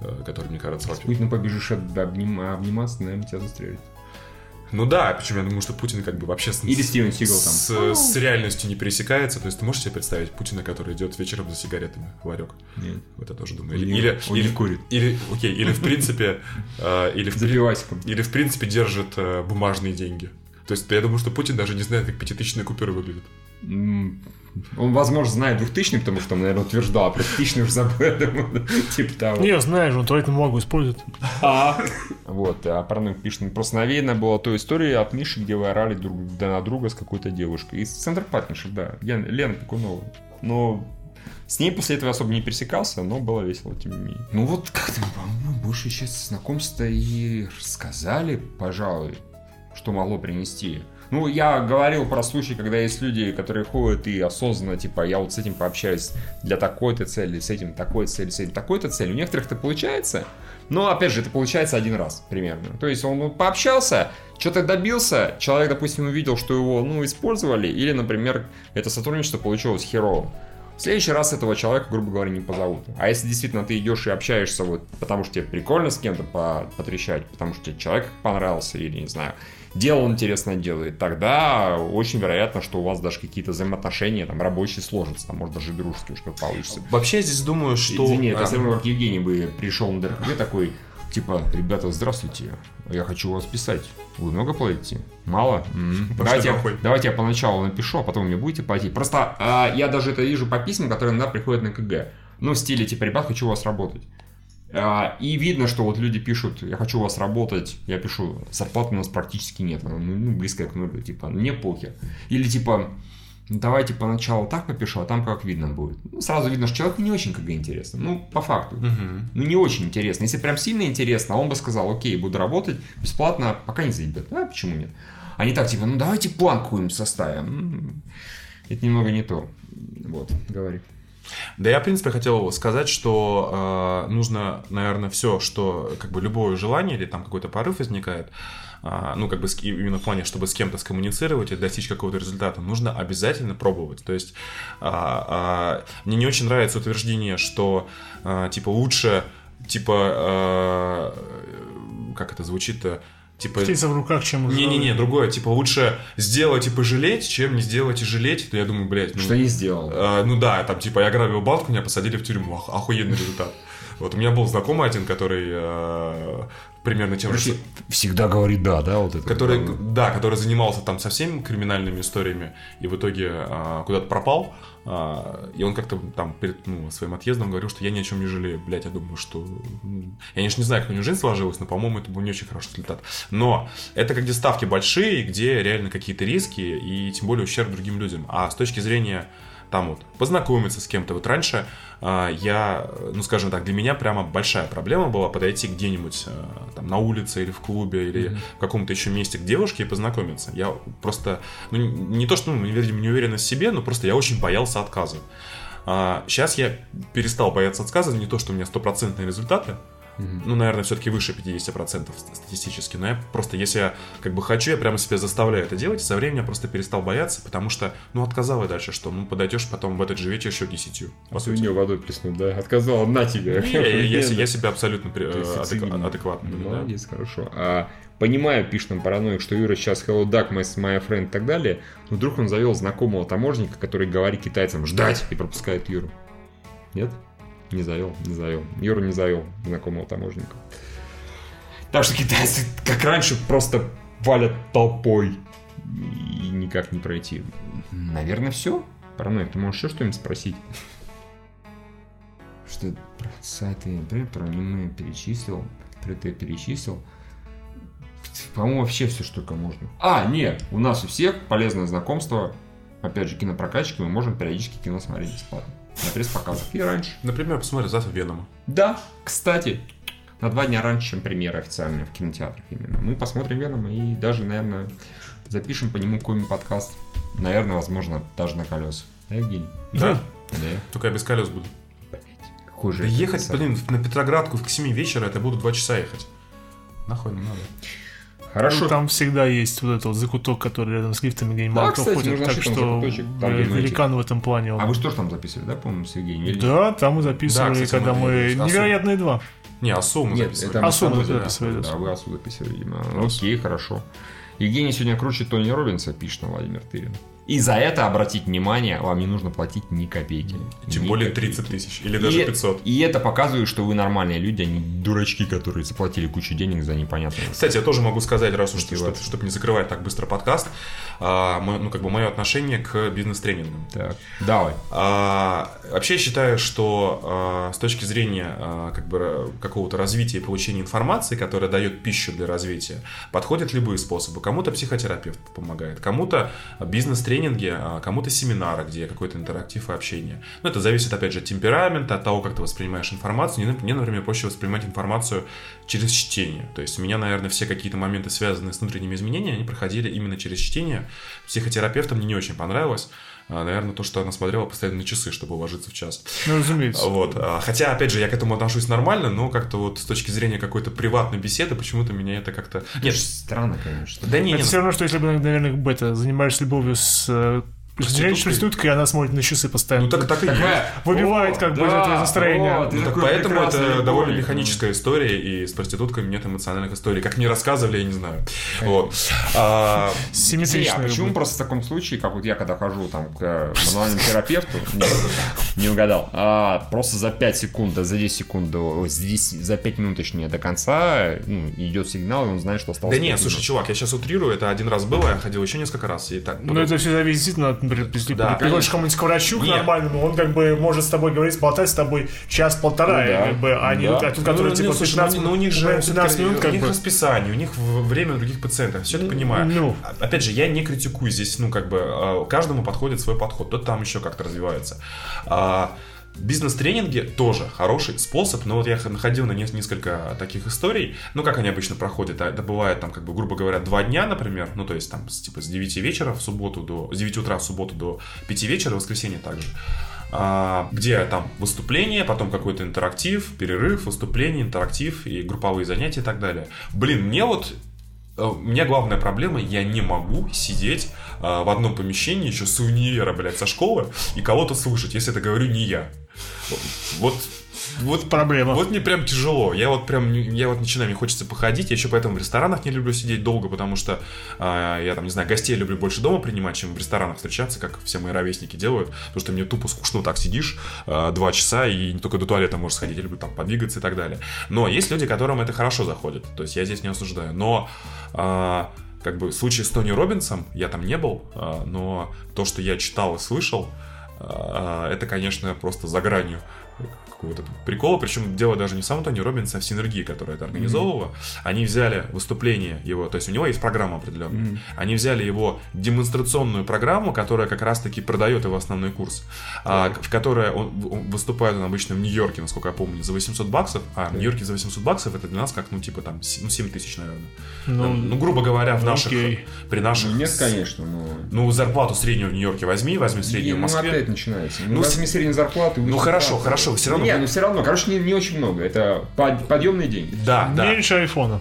э, который, мне кажется, вообще... Путин побежишь об- обним- обниматься, наверное, тебя застрелит. Ну да, причем я думаю, что Путин как бы вообще с, Или Стивен Сигал там. с, с реальностью не пересекается. То есть ты можешь себе представить Путина, который идет вечером за сигаретами в ларек? Нет. Вот это тоже думаю. Или, не- или, он не или- курит. Или, окей, или в принципе, э, или, в, или в принципе держит э, бумажные деньги. То есть я думаю, что Путин даже не знает, как пятитысячные купюры выглядят. Он, возможно, знает 2000 потому что он, наверное, утверждал, а про 1000 уже забыл, типа того. Не, знаешь, он туалетную бумагу использует. Вот, а параноик пишет, «Ну, просто навеяно была той история от Миши, где вы орали друг на друга с какой-то девушкой. Из Центр Партнершип, да, Лена, Пекунова. Но с ней после этого особо не пересекался, но было весело, тем не менее. Ну вот как-то, по-моему, больше сейчас знакомства и рассказали, пожалуй, что могло принести. Ну, я говорил про случай, когда есть люди, которые ходят и осознанно, типа, я вот с этим пообщаюсь для такой-то цели, с этим такой цели, с этим такой-то цели. У некоторых это получается, но, опять же, это получается один раз примерно. То есть он пообщался, что-то добился, человек, допустим, увидел, что его, ну, использовали, или, например, это сотрудничество получилось херово. в следующий раз этого человека, грубо говоря, не позовут. А если действительно ты идешь и общаешься вот потому, что тебе прикольно с кем-то по- потрещать, потому что тебе человек понравился или, не знаю, дело он интересно делает, тогда очень вероятно, что у вас даже какие-то взаимоотношения там рабочие сложатся, там, может, даже дружеские уж как получится. Вообще я здесь думаю, что... Извини, это а, равно как Евгений бы пришел на ДРКГ такой, типа, ребята, здравствуйте, я хочу вас писать. Вы много платите? Мало? Пошли Давайте, я- давайте я поначалу напишу, а потом мне будете платить. Просто а, я даже это вижу по письмам, которые иногда приходят на КГ. Ну, в стиле, типа, ребят, хочу у вас работать. А, И видно, что вот люди пишут, я хочу у вас работать, я пишу, зарплаты у нас практически нет, ну, ну, близкая к нулю, типа, мне похер. Или типа, «Ну, давайте поначалу так попишу, а там как видно будет. Ну, сразу видно, что человеку не очень КГ интересно, ну, по факту. Мгм. Ну, не очень интересно. Если прям сильно интересно, он бы сказал, окей, буду работать бесплатно, пока не заебет. А почему нет? Они так, типа, ну, давайте план какой-нибудь составим. Это немного не то. Вот, говори. Да я, в принципе, хотел сказать, что э, нужно, наверное, все, что, как бы, любое желание или там какой-то порыв возникает, а, ну, как бы, именно в плане, чтобы с кем-то скоммуницировать и достичь какого-то результата, нужно обязательно пробовать. То есть, а, а, мне не очень нравится утверждение, что, а, типа, лучше, типа, а, как это звучит-то, типа... Птица в руках, чем уже- Не-не-не, другое, типа, лучше сделать и пожалеть, чем не сделать и жалеть, то я думаю, блядь, ну... Что не сделал? Э, ну да, там типа я грабил банк, меня посадили в тюрьму. Ох- охуенный результат. Вот у меня был знакомый один, который э, примерно тем же... Всегда говорит да, да, вот это. Который, да, который занимался там совсем криминальными историями и в итоге э, куда-то пропал. э, и он как-то там перед ну, своим отъездом говорил, что я ни о чем не жалею. Блять, я думаю, что... ну, Я, конечно, не знаю, как у него жизнь сложилась, но, по-моему, это был не очень хороший результат. Но это где ставки большие, где реально какие-то риски и тем более ущерб другим людям. А с точки зрения там вот познакомиться с кем-то. Вот раньше а, я, ну скажем так, для меня прямо большая проблема была подойти где-нибудь а, там на улице или в клубе или в каком-то еще месте к девушке и познакомиться. Я просто, ну не то что, ну, видимо, не уверен в себе, но просто я очень боялся отказа. сейчас я перестал бояться отказа, не то, что у меня стопроцентные результаты, ну, наверное, все-таки выше 50% статистически. Но я просто, если я как бы хочу, я прямо себя заставляю это делать. И со временем я просто перестал бояться, потому что, ну, отказал и дальше что? Ну, подойдешь потом в этот же вечер еще десятью. по А сути. сегодня водой плеснуть, да? Отказал на тебе. Не, я, я- себя абсолютно адек- адекватно. Молодец, хорошо. А, понимаю, пишет нам параноик, что Юра сейчас hello duck, my, my friend и так далее, но вдруг он завел знакомого таможника, который говорит китайцам ждать и пропускает Юру. Нет? Не завел, не завел. Юра не завел знакомого таможника. Так что китайцы, как раньше, просто валят толпой и никак не пройти. Наверное, все. Параноик, ты можешь еще что-нибудь спросить? Что про сайты, например, про аниме перечислил, про ты перечислил. По-моему, вообще все, что только можно. А, нет, у нас у всех полезное знакомство. Опять же, кинопрокатчики, мы можем периодически кино смотреть бесплатно. На пресс-показах. И раньше. Например, посмотрим завтра Венома. Да, кстати, на два дня раньше, чем премьера официальная в кинотеатрах именно. Мы посмотрим Венома и даже, наверное, запишем по нему какой-нибудь подкаст. Наверное, возможно, даже на колесах. Да, Евгений? Да? Да. Только я без колес буду. Какой же Да ехать, блин, на Петроградку к 7 вечера, это буду 2 часа ехать. Нахуй не надо. Хорошо. Ну, там всегда есть вот этот вот закуток, который рядом с лифтами, где Да, кстати, ходит. нужно Так что великан в этом плане. он. А вы что ж там записывали, да, по-моему, с Евгением? Или- Да, там мы записывали, Да, кстати, когда мы мы... Невероятные два. Не, Асу мы Нет, записывали. это мы Асу мы записывали, Да, вы Асу записывали, видимо. Окей, хорошо. Евгений сегодня круче Тони Робинса, пишет Владимир Тырин. И за это, обратить внимание, вам не нужно платить ни копейки. Тем Ни более копейки. 30 тысяч. Или даже и, 500. И это показывает, что вы нормальные люди, а не дурачки, которые заплатили кучу денег за непонятное. Кстати, я тоже могу сказать, раз уж, чтобы, чтобы не закрывать так быстро подкаст, а, мо- ну, как бы мое отношение к бизнес-тренингам. Так, давай. А, вообще я считаю, что а, с точки зрения а, как бы какого-то развития и получения информации, которая дает пищу для развития, подходят любые способы. Кому-то психотерапевт помогает, кому-то бизнес-тренинги, а, кому-то семинары, где какой-то интерактив и общение. Но это зависит, опять же, от темперамента, от того, как ты воспринимаешь информацию. Мне, например, проще воспринимать информацию через чтение. То есть у меня, наверное, все какие-то моменты, связанные с внутренними изменениями, они проходили именно через чтение. Психотерапевтам мне не очень понравилось. А, Наверное, то, что она смотрела постоянно на часы, чтобы уложиться в час. Ну, разумеется. Вот. а, Хотя, опять же, я к этому отношусь нормально, но как-то вот с точки зрения какой-то приватной беседы, почему-то меня это как-то... Нет, Странно, конечно. да не, Это не, все равно, что если бы, наверное, бета, занимаешься любовью с э, Женщина проститутка, и она смотрит на часы постоянно. Ну так, так и есть. Выбивает как бы это настроение. вот, и Ну, так такой поэтому это довольно механическая история, и с проститутками нет эмоциональных историй. Как мне рассказывали, я не знаю. Вот. А, Симметрично. почему просто в таком случае, как вот я когда хожу там к э, мануальному терапевту, не, угадал, а просто за 5 секунд, да, за 10 секунд, за, 10 за 5 минут, точнее, до конца ну, идет сигнал, и он знает, что осталось. Да не, пять слушай, чувак, я сейчас утрирую, это один раз было, я ходил еще несколько раз, и так. Ну, это все зависит действительно от, например, если Да, приходишь конечно. к кому-нибудь к врачу, к нормальному, он как бы может с тобой говорить, болтать с тобой час-полтора, Ну да. как бы, а не Да. а тут, Ну, который ну, типа слушай, 15 ну, ну, у них же 15 всё-таки- минут, как у них бы. расписание, у них время других пациентов, все это понимаю. ну. А- Опять же, я не критикую здесь, ну, как бы, э, каждому подходит свой подход, тот там еще как-то развивается. А, Бизнес-тренинги тоже хороший способ, но вот я находил на нес- несколько таких историй, ну, как они обычно проходят, а это бывает там, как бы, грубо говоря, два дня, например, ну, то есть там, с, типа, с 9 вечера в субботу до, с 9 утра в субботу до 5 вечера, в воскресенье также, а, где там выступление, потом какой-то интерактив, перерыв, выступление, интерактив и групповые занятия и так далее. Блин, мне вот э, у меня главная проблема, я не могу сидеть а, в одном помещении еще с универа, блядь, со школы и кого-то слушать, если это говорю не я. Вот, вот, Проблема. вот мне прям тяжело. Я вот прям, я вот начинаю, мне хочется походить. Я еще поэтому в ресторанах не люблю сидеть долго, потому что а, я там, не знаю, гостей люблю больше дома принимать, чем в ресторанах встречаться, как все мои ровесники делают. Потому что мне тупо скучно вот так сидишь а, два часа и не только до туалета можешь сходить, я люблю там подвигаться и так далее. Но есть люди, которым это хорошо заходит. То есть я здесь не осуждаю. Но а, как бы в случае с Тони Робинсом, я там не был, а, но то, что я читал и слышал, это, конечно, просто за гранью какого-то прикола. Причем дело даже не в самом Тони Робинсе, а в синергии, которая это организовывала. Они взяли выступление его, то есть у него есть программа определенная. Они взяли его демонстрационную программу, которая как раз-таки продает его основной курс, а, в которой он, он выступает он обычно в Нью-Йорке, насколько я помню, за 800 баксов. А в Нью-Йорке за 800 баксов это для нас как, ну, типа там, с- ну, 7 тысяч, наверное. Ну, Ну, грубо говоря, в ну, наших, при наших... Ну, нет, конечно, но... Ну, зарплату среднюю в Нью-Йорке возьми, возьми среднюю в Ну, Москве. опять начинается. Ну, Ну, возьми среднюю зарплату. ну, хорошо, хорошо, всё равно- Нет, ну все равно. Короче, не, не очень много. Это под- подъемные деньги. Да, да. Меньше айфона.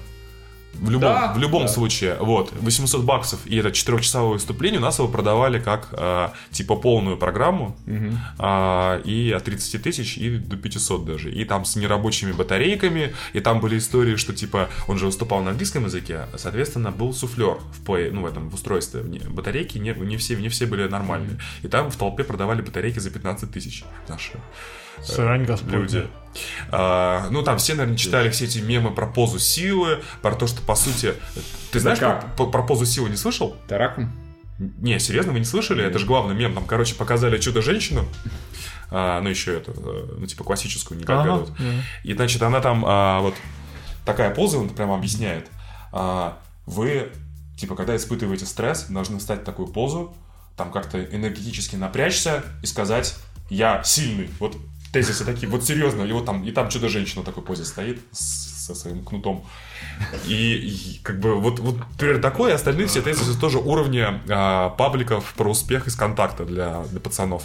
В любом, Да, в любом да. случае, вот, 800 баксов и это 4-часовое выступление, у нас его продавали как, э, типа, полную программу, а, и от 30 тысяч и до 500 даже, и там с нерабочими батарейками, и там были истории, что, типа, он же выступал на английском языке, соответственно, был суфлер в плей, ну, в этом, в устройстве, батарейки не, не, все, не все были нормальные, и там в толпе продавали батарейки за 15 тысяч наши Срань господня. люди. А, ну, там все, наверное, читали все эти мемы про позу силы, про то, что, по сути... Ты знаешь, как? про, про позу силы не слышал? Таракум? Не, серьезно, вы не слышали? Это же главный мем. Там, короче, показали чудо-женщину. А, ну, еще это, э, ну, типа классическую, не как Ага. И, значит, она там а, вот такая поза, он прям объясняет. А, вы, типа, когда испытываете стресс, должны встать в такую позу, там как-то энергетически напрячься и сказать «я сильный». Вот тезисы такие, вот серьезно. И вот там, и там чудо-женщина в такой позе стоит с- со своим кнутом. И, и как бы вот, вот примерно такое, и остальные все тезисы тоже уровня а, пабликов про успех из контакта для, для пацанов.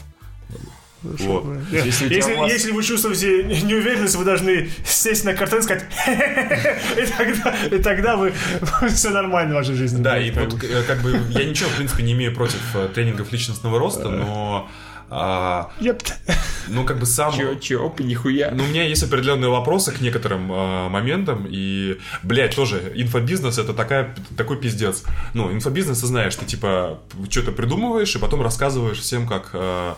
Вот. Если, Если вас- если вы чувствуете неуверенность, вы должны сесть на картон и сказать и тогда, и тогда вы все нормально в вашей жизни. Да, и как вот бы. э, как бы я ничего, в принципе, не имею против э, тренингов личностного роста, но а, ну как бы сам... Чё, чё, нихуя. Ну, у меня есть определенные вопросы к некоторым э, моментам, и, блядь, тоже, инфобизнес это такая, такой пиздец. Ну, инфобизнес, ты знаешь, ты, типа, что-то придумываешь, и потом рассказываешь всем, как э,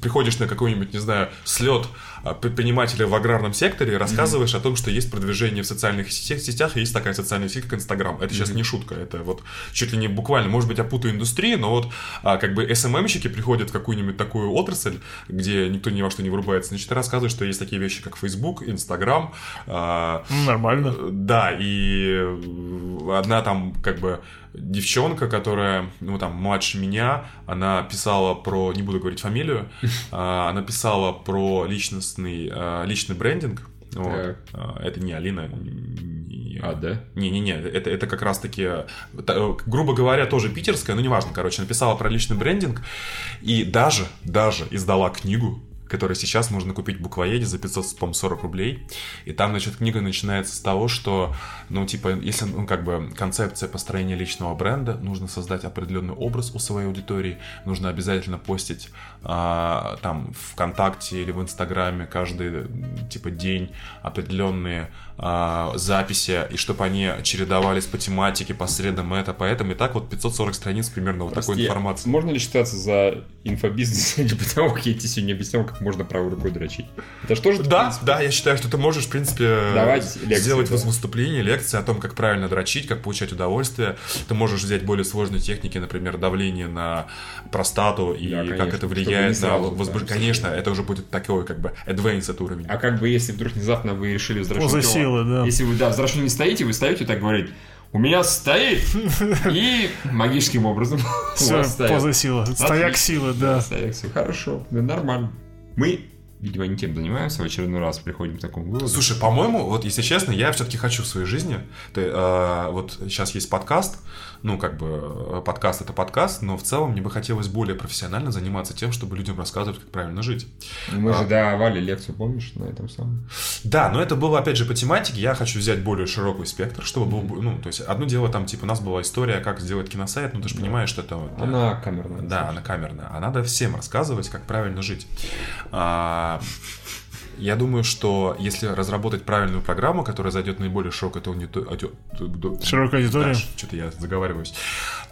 приходишь на какой-нибудь, не знаю, слет предпринимателя в аграрном секторе, рассказываешь о том, что есть продвижение в социальных сетях, и есть такая социальная сеть, как Инстаграм. Это сейчас не шутка, это вот чуть ли не буквально, может быть, я путаю индустрии, но вот а, как бы СММщики приходят в какую-нибудь такую отрасль, где никто ни во что не врубается, значит, ты рассказываешь, что есть такие вещи, как Facebook, Инстаграм, а, Нормально. да, и э, одна там как бы девчонка, которая, ну там, младше меня, она писала про, не буду говорить фамилию, а, она писала про личностный, а, личный брендинг, вот. А, это не Алина, А, да? не-не-не, это, это как раз-таки, э, грубо говоря, тоже питерская, ну неважно, короче, написала про личный брендинг и даже, даже издала книгу, который сейчас можно купить в буквоеде за 540 рублей. И там, значит, книга начинается с того, что, ну, типа, если, ну, как бы, концепция построения личного бренда, нужно создать определенный образ у своей аудитории, нужно обязательно постить а, там ВКонтакте или в Инстаграме каждый, типа, день определенные а, записи, и чтобы они чередовались по тематике, по средам это, поэтому и так вот 540 страниц примерно вот такой информации. Можно ли считаться за инфобизнес или потому, как я тебе сегодня объяснял, как можно правой рукой дрочить? Это что же? Да, да, я считаю, что ты можешь, в принципе, Давать сделать лекции, да. выступление, лекции о том, как правильно дрочить, как получать удовольствие. Ты можешь взять более сложные техники, например, давление на простату и Да, конечно, как это влияет на возбуждение. да, Конечно, это уже будет такой, как бы, advanced уровень. А как бы если вдруг внезапно вы решили взращивать Силы, да. Если вы, да, взращивать не стоите, вы стоите так говорить, у меня стоит, и магическим образом Все, поза силы. Стояк силы, да. Стояк силы. Хорошо, да нормально. Мы, видимо, не тем занимаемся, в очередной раз приходим к такому выводу. Слушай, по-моему, вот если честно, я все-таки хочу в своей жизни. Ты, э, вот сейчас есть подкаст, ну, как бы э, подкаст это подкаст, но в целом мне бы хотелось более профессионально заниматься тем, чтобы людям рассказывать, как правильно жить. Мы А. же давали лекцию, помнишь, на этом самом? Да, но это было опять же по тематике. Я хочу взять более широкий спектр, чтобы был, бо- ну, то есть одно дело там типа у нас была история, как сделать киносайт, ну ты же понимаешь, что это вот, Она камерная. Да, она камерная. А надо всем рассказывать, как правильно жить. А, я думаю, что если разработать правильную программу, которая зайдет наиболее широкой аудитории... Широкая аудитория. что-то я заговариваюсь.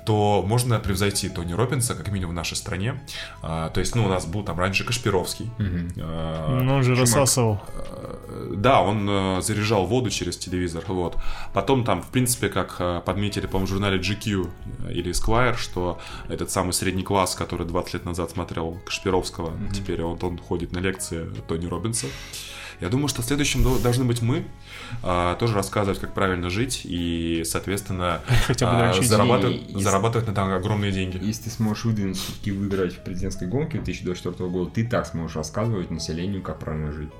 То можно превзойти Тони Робинса, как минимум в нашей стране. А, то есть, ну, у нас был там раньше Кашпировский. А, Ну, он же чувак, рассасывал. Э, Да, он э, заряжал воду через телевизор, вот. Потом там, в принципе, как э, подметили, по-моему, в журнале GQ или Esquire, что этот самый средний класс, который 20 лет назад смотрел Кашпировского, теперь он, он ходит на лекции Тони Робинса. Я думаю, что следующим до- должны быть мы, а, тоже рассказывать, как правильно жить и, соответственно, Хотя бы а, зарабатывать, И- зарабатывать на это огромные деньги. Если ты сможешь выдвинуть все-таки выиграть в президентской гонке 2024 года, ты так сможешь рассказывать населению, как правильно жить.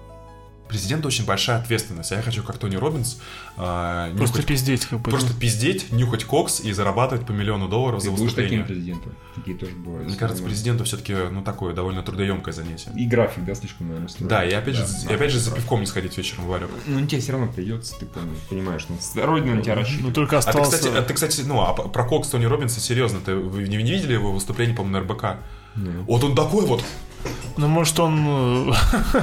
Президент очень большая ответственность, а я хочу, как Тони Робинс, Просто нюхать- пиздеть как бы. Просто пиздеть, нюхать кокс и зарабатывать по миллиону долларов Ты за будешь таким выступление. президентом? Такие тоже бывают. Мне кажется, президенту все-таки, ну, такое довольно трудоемкое занятие. И график, да, слишком, наверное, строгий. Да, и опять же, Да, и опять же за пивком не сходить вечером в ларек. Ну, тебе все равно придется, ты пон- понимаешь, ну, родина на тебя Ну, рассчитывает. только А ты, остался... кстати, а ты, кстати, ну, а про кокс Тони Робинса, серьезно, ты вы не, не видели его выступление, по-моему, на РБК? Вот он такой вот. Ну, может, он... э,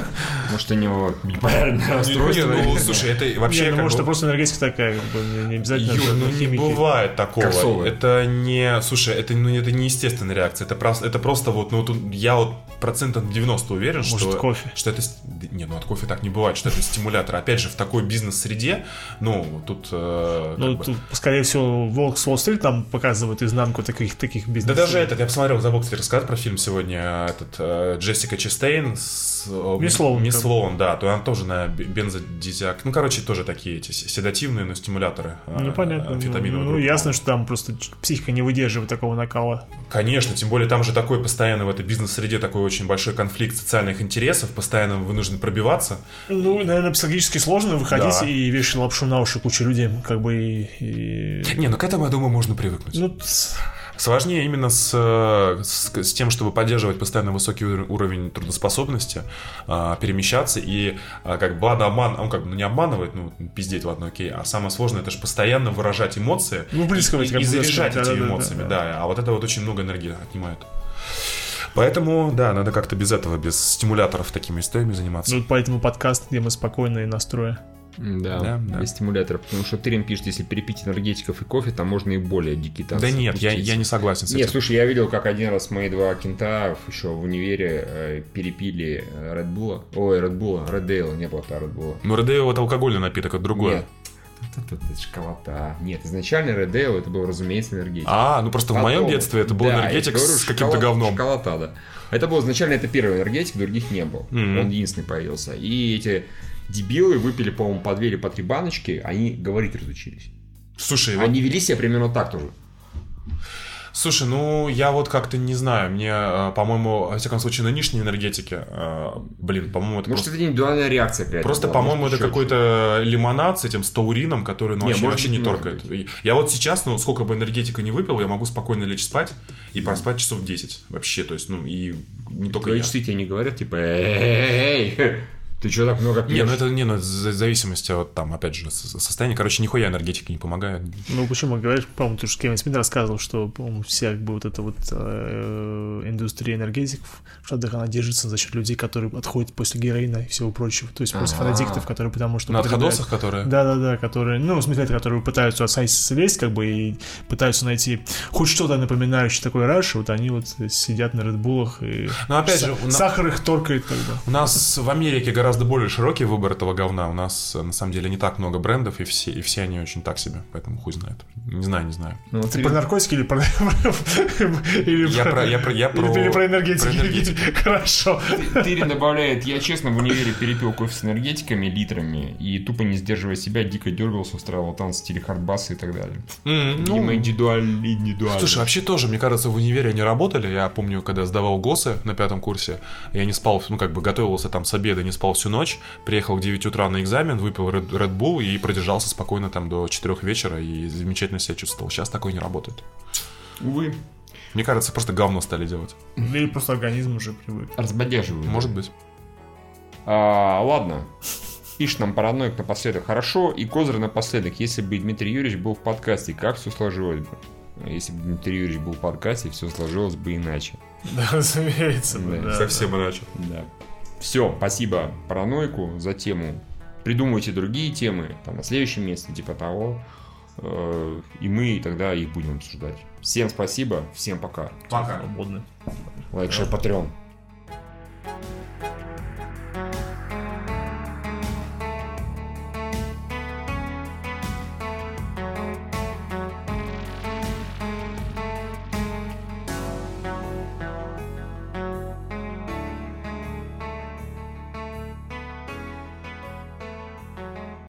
Может, у него биполярное расстройство. Не, ну, слушай, это вообще не, ну, может, это просто энергетика такая, как бы, не, обязательно... Юр, ну не бывает такого. Это не, слушай, это, ну, это не естественная реакция. Это просто, это просто вот, ну, тут я вот процентов 90 уверен, Может, что... кофе? Что это... да Не, ну от кофе так не бывает, что это стимулятор. Опять же, в такой бизнес-среде, ну, тут... э, Ну, как бы- тут, скорее всего, Волк с Уолл-стрит там показывает изнанку таких, таких Да бизнесов. даже этот, я посмотрел, забыл, кстати, рассказать про фильм сегодня, этот, э, Джессика Честейн с... э, Мисс Слоун, Мисс там. Слоун, да, то она тоже на бензодизиак. Ну, короче, тоже такие эти седативные, но стимуляторы. э, Ну, понятно. Ну, группы. ясно, что там просто психика не выдерживает такого накала. Конечно, тем более там же такой постоянно в этой бизнес-среде такой очень большой конфликт социальных интересов, постоянно вынужден пробиваться. Ну, наверное, психологически сложно выходить Да. и вешать лапшу на уши куче людей, как бы и... и- Не, ну к этому, я думаю, можно привыкнуть. Ну, Сложнее именно с, э, с, с тем, чтобы поддерживать постоянно высокий ур- уровень трудоспособности, а, перемещаться и а, как бы ладно, обман, он как бы ну, не обманывает, ну пиздеть, ладно, окей, а самое сложное это же постоянно выражать эмоции Ну, близко и, и заряжать сказать, этими да-да-да, эмоциями, да. да, а вот это вот очень много энергии отнимает. Поэтому, да, надо как-то без этого, без стимуляторов такими историями заниматься. ну, поэтому подкаст, где мы спокойно и настроя. Да, Да, да. без стимуляторов. Потому что Тырин пишет, если перепить энергетиков и кофе, там можно и более дикий танцы да нет, я, я не согласен с Нет, этим. слушай, я видел, как один раз мои два кента еще в универе э, перепили э, Red Bull. Ой, Red Bull, Red Ale, не было Red Bull. Ну, Редео это алкогольный напиток, это другое. Нет. Это, шоколада. Нет, изначально Red Ale это был, разумеется, энергетик. А, ну просто в моем Потом- детстве это был Да, энергетик говорю, с каким-то говном. Шоколада, да. Это был изначально это первый энергетик, других не было. Мгм. Он единственный появился. И эти дебилы выпили, по-моему, по две или по три баночки, они говорить разучились. Слушай, вот Они вели себя примерно так тоже. Слушай, ну я вот как-то не знаю, мне, э, по-моему, во всяком случае, нынешние энергетики, э, блин, по-моему, это Может, просто, это индивидуальная реакция этом просто, была, по-моему, это какой-то лимонад с этим, с таурином, который, ну, Не, вообще, вообще быть, не торкает. быть. Я вот сейчас, ну, сколько бы энергетика не выпил, я могу спокойно лечь спать и проспать часов 10 вообще, то есть, ну, и не только Твои я. часы тебе не говорят, типа, эй, ты что так много пьешь? Не, ну это не, ну, в зависимости от там, опять же, со- состояния. Короче, нихуя энергетика не помогает. Ну, почему говоришь, по-моему, ты же Кевин Смит рассказывал, что, по-моему, вся как бы вот эта вот э, индустрия энергетиков в Штатах, она держится за счет людей, которые отходят после героина и всего прочего. То есть после А-а-а. фанатиктов, которые потому что... На употребляют- отходосах, которые... Да-да-да, которые, ну, в смысле, которые пытаются от сайта слезть, как бы, и пытаются найти хоть что-то напоминающее такой раш, вот они вот сидят на Редбулах, и Но опять же, сахар их торкает тогда. У нас в Америке гораздо более широкий выбор этого говна. У нас, э, на самом деле, не так много брендов, и все, и все они очень так себе. Поэтому хуй знает. Не знаю, не знаю. Ну, Ты ты- про наркотики или про... или Я про- я про- я про- или про энергетики? про. Хорошо. Тырин добавляет, я честно в универе перепил кофе с энергетиками литрами и тупо не сдерживая себя, дико дергался, устраивал танцы в стиле хардбаса и так далее. М, ну, Видимо, индивидуально, индивидуально. Слушай, вообще тоже, мне кажется, в универе они работали. Я помню, когда сдавал ГОСы на пятом курсе, я не спал, ну, как бы готовился там с обеда, не спал всю ночь, приехал в 9 утра на экзамен, выпил Red, Red Bull и продержался спокойно там до 4 вечера и замечательно себя чувствовал. Сейчас такое не работает. Увы, Мне кажется, просто говно стали делать. Или просто организм уже привык. разбодяживают. Может быть. А, ладно. Пишет нам параноик напоследок. Хорошо, и Козырь напоследок. Если бы Дмитрий Юрьевич был в подкасте, как все сложилось бы? Если бы Дмитрий Юрьевич был в подкасте, все сложилось бы иначе. Да, разумеется. Да, да, Совсем иначе. Да. Все, спасибо параноику за тему. Придумывайте другие темы, там, на следующем месте, типа того. Э, И мы тогда их будем обсуждать. Всем спасибо, всем пока. да. Свободны. Лайк, шер, патреон.